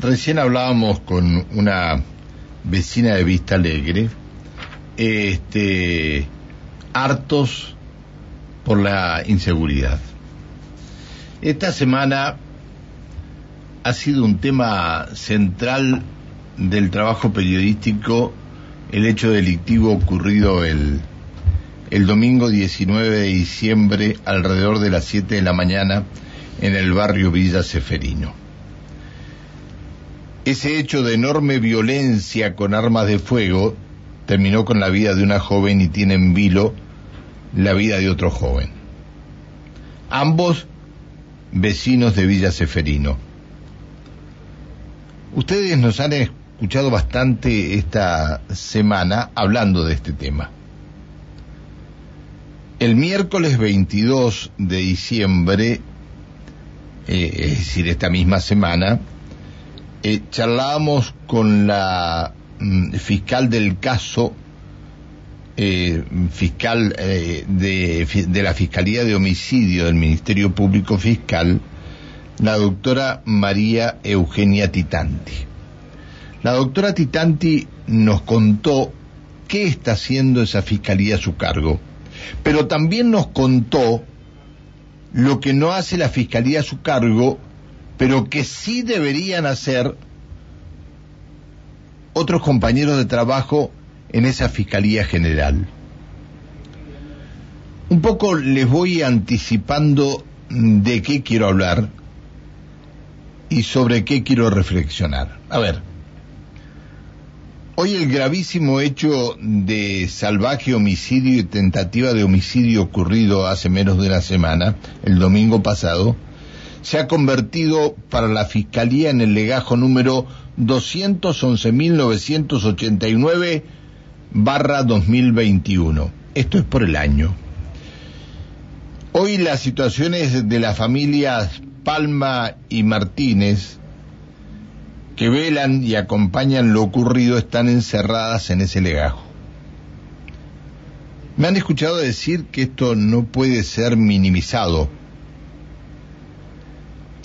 Recién hablábamos con una vecina de Vista Alegre, este, hartos por la inseguridad. Esta semana ha sido un tema central del trabajo periodístico el hecho delictivo ocurrido el, el domingo 19 de diciembre alrededor de las 7 de la mañana en el barrio Villa Seferino. Ese hecho de enorme violencia con armas de fuego terminó con la vida de una joven y tiene en vilo la vida de otro joven. Ambos vecinos de Villa Seferino. Ustedes nos han escuchado bastante esta semana hablando de este tema. El miércoles 22 de diciembre, eh, es decir, esta misma semana, eh, charlábamos con la mm, fiscal del caso, eh, fiscal eh, de, de, la Fiscalía de Homicidio del Ministerio Público Fiscal, la doctora María Eugenia Titanti. La doctora Titanti nos contó qué está haciendo esa fiscalía a su cargo, pero también nos contó lo que no hace la fiscalía a su cargo pero que sí deberían hacer otros compañeros de trabajo en esa Fiscalía General. Un poco les voy anticipando de qué quiero hablar y sobre qué quiero reflexionar. A ver, hoy el gravísimo hecho de salvaje homicidio y tentativa de homicidio ocurrido hace menos de una semana, el domingo pasado, se ha convertido para la Fiscalía en el legajo número 211.989 barra 2021. Esto es por el año. Hoy las situaciones de las familias Palma y Martínez, que velan y acompañan lo ocurrido, están encerradas en ese legajo. Me han escuchado decir que esto no puede ser minimizado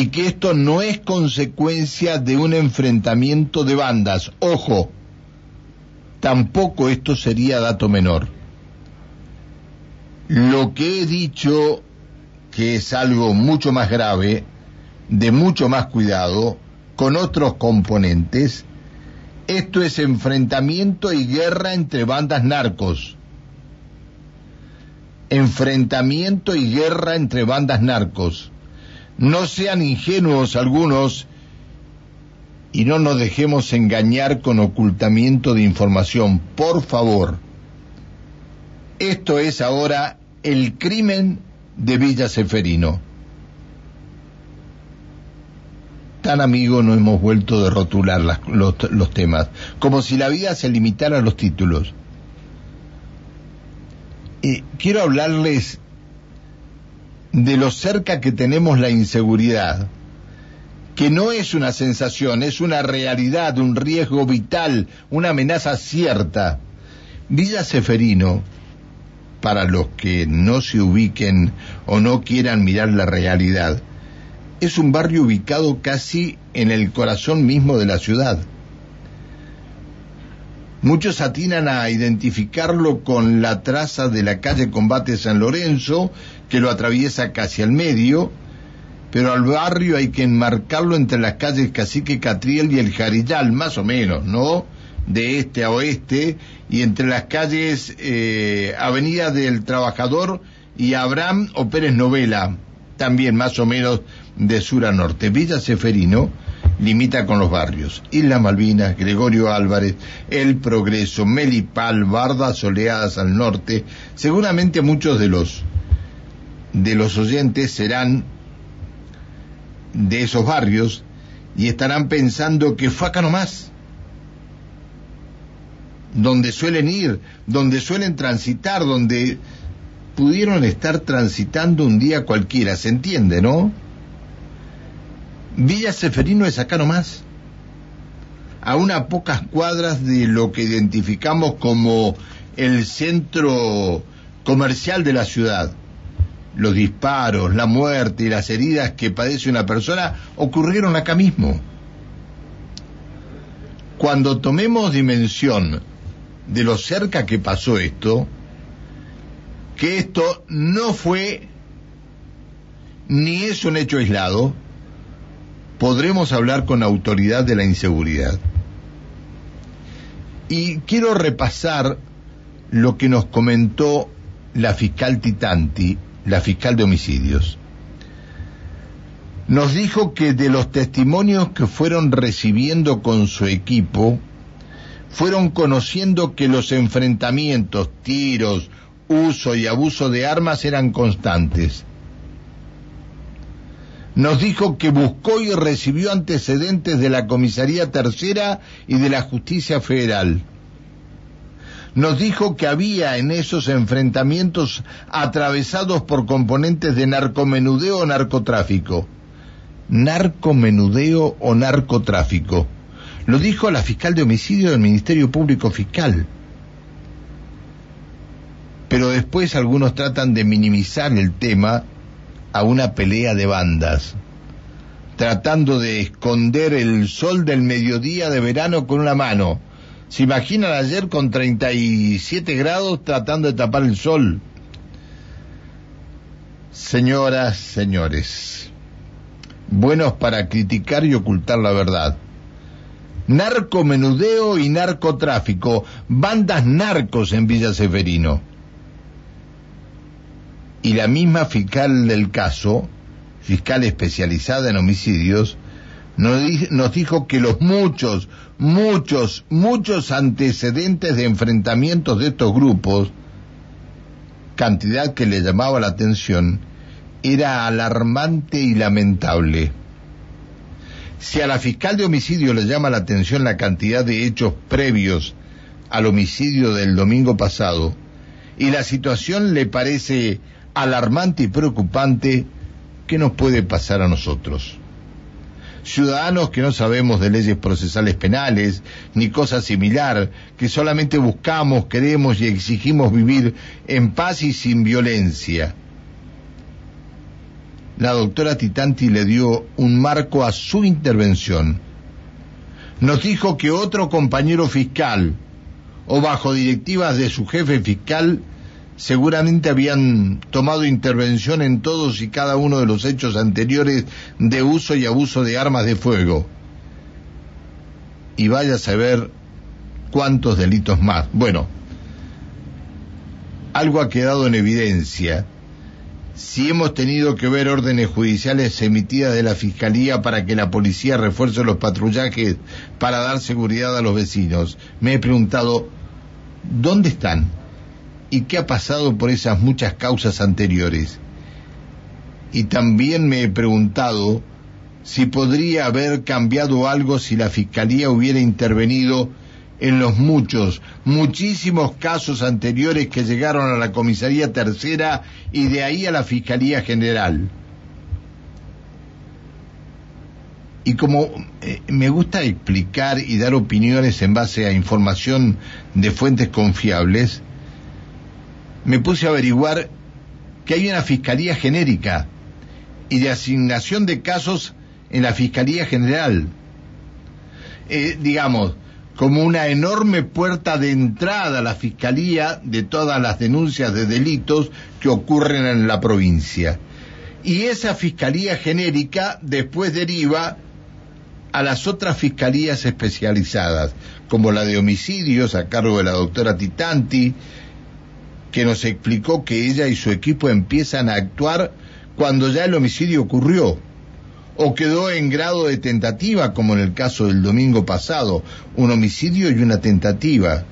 y que esto no es consecuencia de un enfrentamiento de bandas. Ojo, tampoco esto sería dato menor. Lo que he dicho, que es algo mucho más grave, de mucho más cuidado, con otros componentes, esto es enfrentamiento y guerra entre bandas narcos. Enfrentamiento y guerra entre bandas narcos no sean ingenuos algunos y no nos dejemos engañar con ocultamiento de información, por favor. Esto es ahora el crimen de Villa Seferino. Tan amigo no hemos vuelto de rotular los, los temas, como si la vida se limitara a los títulos. Y quiero hablarles de lo cerca que tenemos la inseguridad, que no es una sensación, es una realidad, un riesgo vital, una amenaza cierta. Villa Seferino, para los que no se ubiquen o no quieran mirar la realidad, es un barrio ubicado casi en el corazón mismo de la ciudad. Muchos atinan a identificarlo con la traza de la calle Combate San Lorenzo, que lo atraviesa casi al medio, pero al barrio hay que enmarcarlo entre las calles Cacique Catriel y el Jarillal, más o menos, ¿no? De este a oeste, y entre las calles eh, Avenida del Trabajador y Abraham o Pérez Novela, también más o menos de sur a norte. Villa Seferino limita con los barrios Isla Malvinas, Gregorio Álvarez, El Progreso, Melipal, Bardas Soleadas al norte. Seguramente muchos de los de los oyentes serán de esos barrios y estarán pensando que fue acá nomás, donde suelen ir, donde suelen transitar, donde pudieron estar transitando un día cualquiera, ¿se entiende, no? Villa Seferino es acá nomás, a unas pocas cuadras de lo que identificamos como el centro comercial de la ciudad. Los disparos, la muerte y las heridas que padece una persona ocurrieron acá mismo. cuando tomemos dimensión de lo cerca que pasó esto, que esto no fue ni es un hecho aislado, podremos hablar con autoridad de la inseguridad. Y quiero repasar lo que nos comentó la fiscal Titanti, la fiscal de homicidios. Nos dijo que de los testimonios que fueron recibiendo con su equipo, fueron conociendo que los enfrentamientos, tiros, uso y abuso de armas eran constantes. Nos dijo que buscó y recibió antecedentes de la Comisaría Tercera y de la Justicia Federal. Nos dijo que había en esos enfrentamientos atravesados por componentes de narcomenudeo o narcotráfico. Narcomenudeo o narcotráfico lo dijo la fiscal de homicidio del Ministerio Público Fiscal. Pero después algunos tratan de minimizar el tema a una pelea de bandas, tratando de esconder el sol del mediodía de verano con una mano. ¿Se imaginan ayer con 37 grados tratando de tapar el sol? Señoras, señores, buenos para criticar y ocultar la verdad narcomenudeo y narcotráfico, bandas narcos en Villa Severino. Y la misma fiscal del caso, fiscal especializada en homicidios, nos dijo que los muchos, muchos, muchos antecedentes de enfrentamientos de estos grupos, cantidad que le llamaba la atención, era alarmante y lamentable. Si a la fiscal de homicidio le llama la atención la cantidad de hechos previos al homicidio del domingo pasado y la situación le parece alarmante y preocupante, ¿qué nos puede pasar a nosotros? Ciudadanos que no sabemos de leyes procesales penales ni cosa similar, que solamente buscamos, queremos y exigimos vivir en paz y sin violencia la doctora Titanti le dio un marco a su intervención. Nos dijo que otro compañero fiscal, o bajo directivas de su jefe fiscal, seguramente habían tomado intervención en todos y cada uno de los hechos anteriores de uso y abuso de armas de fuego. Y vaya a saber cuántos delitos más. Bueno, algo ha quedado en evidencia si hemos tenido que ver órdenes judiciales emitidas de la Fiscalía para que la policía refuerce los patrullajes para dar seguridad a los vecinos, me he preguntado, ¿dónde están? ¿Y qué ha pasado por esas muchas causas anteriores? Y también me he preguntado si podría haber cambiado algo si la Fiscalía hubiera intervenido en los muchos, muchísimos casos anteriores que llegaron a la Comisaría Tercera y de ahí a la Fiscalía General. Y como eh, me gusta explicar y dar opiniones en base a información de fuentes confiables, me puse a averiguar que hay una Fiscalía Genérica y de asignación de casos en la Fiscalía General. Eh, digamos, como una enorme puerta de entrada a la Fiscalía de todas las denuncias de delitos que ocurren en la provincia. Y esa Fiscalía genérica después deriva a las otras fiscalías especializadas, como la de homicidios a cargo de la doctora Titanti, que nos explicó que ella y su equipo empiezan a actuar cuando ya el homicidio ocurrió o quedó en grado de tentativa, como en el caso del domingo pasado, un homicidio y una tentativa.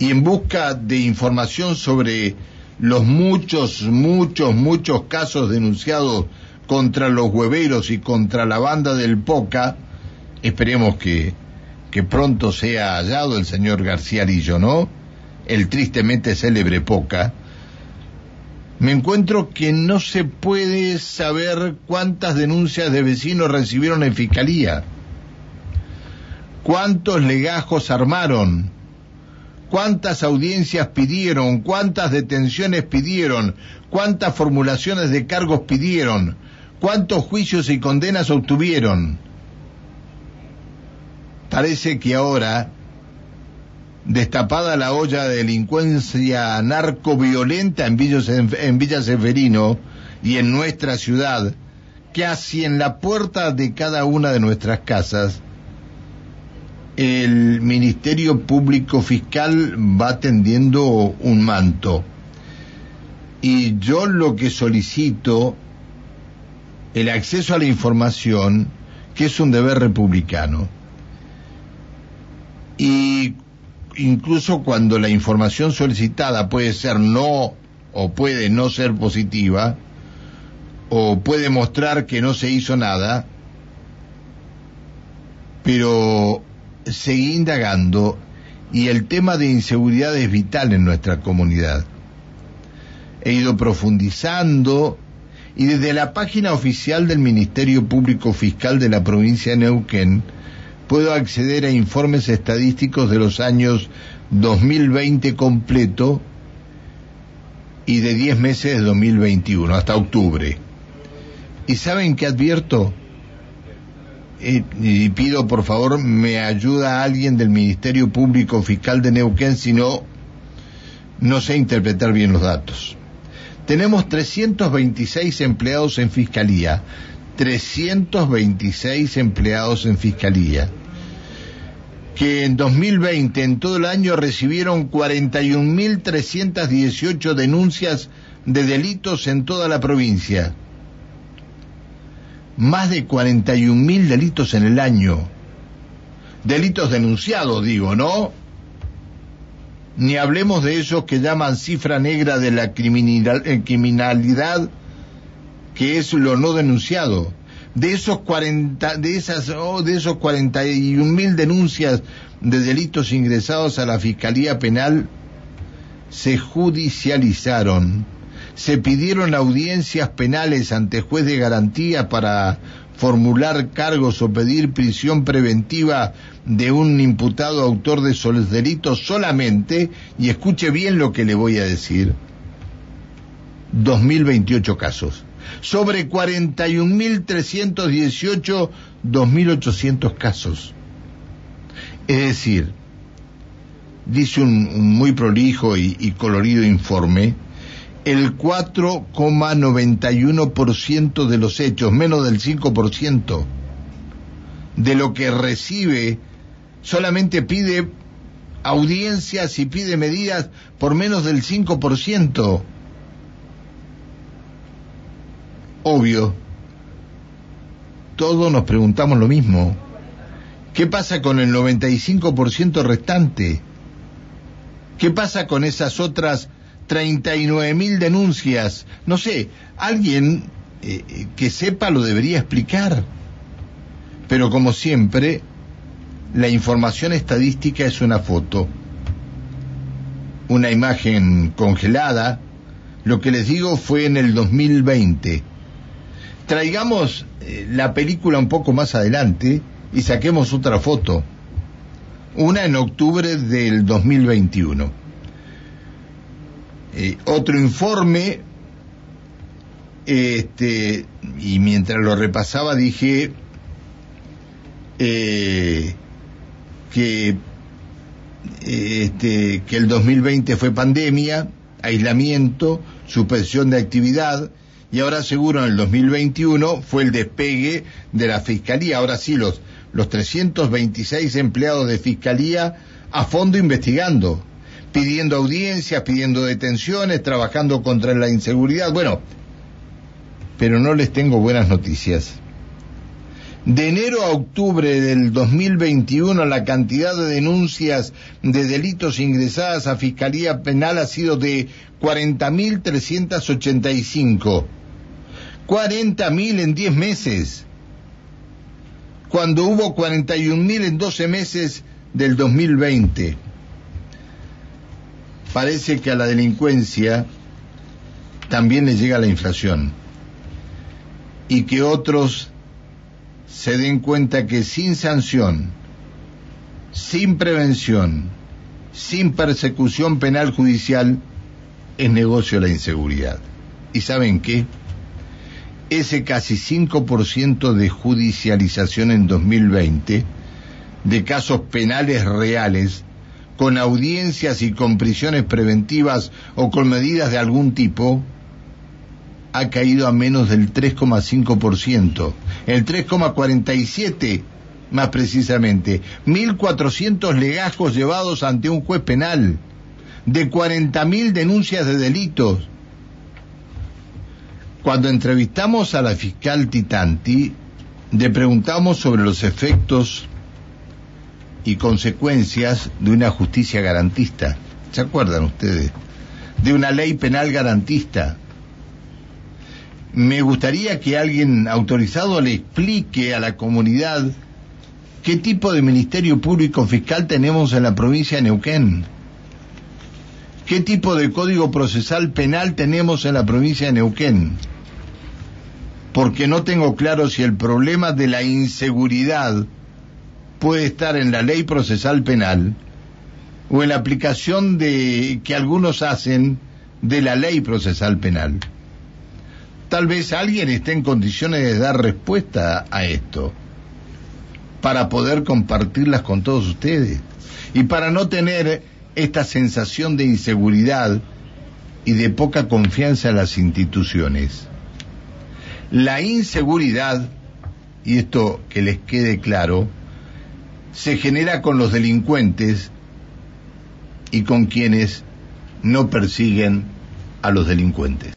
Y en busca de información sobre los muchos, muchos, muchos casos denunciados contra los hueveros y contra la banda del Poca, esperemos que, que pronto sea hallado el señor García Lillo, ¿no? El tristemente célebre Poca, me encuentro que no se puede saber cuántas denuncias de vecinos recibieron en fiscalía, cuántos legajos armaron, cuántas audiencias pidieron, cuántas detenciones pidieron, cuántas formulaciones de cargos pidieron, cuántos juicios y condenas obtuvieron. Parece que ahora, destapada la olla de delincuencia narcoviolenta en Villa, en Villa Seferino y en nuestra ciudad, casi en la puerta de cada una de nuestras casas, el Ministerio Público Fiscal va tendiendo un manto. Y yo lo que solicito, el acceso a la información, que es un deber republicano. Y incluso cuando la información solicitada puede ser no o puede no ser positiva, o puede mostrar que no se hizo nada, pero seguí indagando y el tema de inseguridad es vital en nuestra comunidad. He ido profundizando y desde la página oficial del Ministerio Público Fiscal de la provincia de Neuquén puedo acceder a informes estadísticos de los años 2020 completo y de 10 meses de 2021 hasta octubre. ¿Y saben qué advierto? y, pido por favor me ayuda alguien del Ministerio Público Fiscal de Neuquén si no, no sé interpretar bien los datos. Tenemos 326 empleados en Fiscalía, 326 empleados en Fiscalía, que en 2020, en todo el año, recibieron 41.318 denuncias de delitos en toda la provincia más de 41.000 delitos en el año. Delitos denunciados, digo, ¿no? Ni hablemos de esos que llaman cifra negra de la eh, criminalidad, que es lo no denunciado. De esos 40, de esas, oh, de esos 41.000 denuncias de delitos ingresados a la Fiscalía Penal, se judicializaron se pidieron audiencias penales ante juez de garantía para formular cargos o pedir prisión preventiva de un imputado autor de esos delitos solamente, y escuche bien lo que le voy a decir, 2.028 casos. Sobre 41.318, 2.800 casos. Es decir, dice un, muy prolijo y colorido informe, el 4,91% de los hechos, menos del 5% de lo que recibe, solamente pide audiencias y pide medidas por menos del 5%. Obvio, todos nos preguntamos lo mismo. ¿Qué pasa con el 95% restante? ¿Qué pasa con esas otras 39 mil denuncias. No sé, alguien eh, eh, que sepa lo debería explicar. Pero como siempre, la información estadística es una foto, una imagen congelada. Lo que les digo fue en el 2020. Traigamos eh, la película un poco más adelante y saquemos otra foto. Una en octubre del 2021 eh, otro informe, este, y mientras lo repasaba dije eh, que, este, que el 2020 fue pandemia, aislamiento, suspensión de actividad, y ahora seguro en el 2021 fue el despegue de la Fiscalía. Ahora sí, los, los 326 empleados de Fiscalía a fondo investigando pidiendo audiencias, pidiendo detenciones, trabajando contra la inseguridad. Bueno, pero no les tengo buenas noticias. De enero a octubre del 2021 la cantidad de denuncias de delitos ingresadas a Fiscalía Penal ha sido de 40.385. 40.000 en 10 meses. Cuando hubo 41.000 en 12 meses del 2020 parece que a la delincuencia también le llega la inflación y que otros se den cuenta que sin sanción, sin prevención, sin persecución penal judicial, es negocio la inseguridad. ¿Y saben qué? Ese casi 5% de judicialización en 2020 de casos penales reales, con audiencias y con prisiones preventivas o con medidas de algún tipo, ha caído a menos del 3,5%, el 3,47% más precisamente, 1.400 legajos llevados ante un juez penal, de 40.000 denuncias de delitos. Cuando entrevistamos a la fiscal Titanti, le preguntamos sobre los efectos y consecuencias de una justicia garantista. ¿Se acuerdan ustedes? De una ley penal garantista me gustaría que alguien autorizado le explique a la comunidad qué tipo de Ministerio Público Fiscal tenemos en la provincia de Neuquén. ¿Qué tipo de Código Procesal Penal tenemos en la provincia de Neuquén? Porque no tengo claro si el problema de la inseguridad puede estar en la ley procesal penal o en la aplicación de que algunos hacen de la ley procesal penal tal vez alguien esté en condiciones de dar respuesta a esto para poder compartirlas con todos ustedes y para no tener esta sensación de inseguridad y de poca confianza en las instituciones. La inseguridad, y esto que les quede claro, se genera con los delincuentes y con quienes no persiguen a los delincuentes.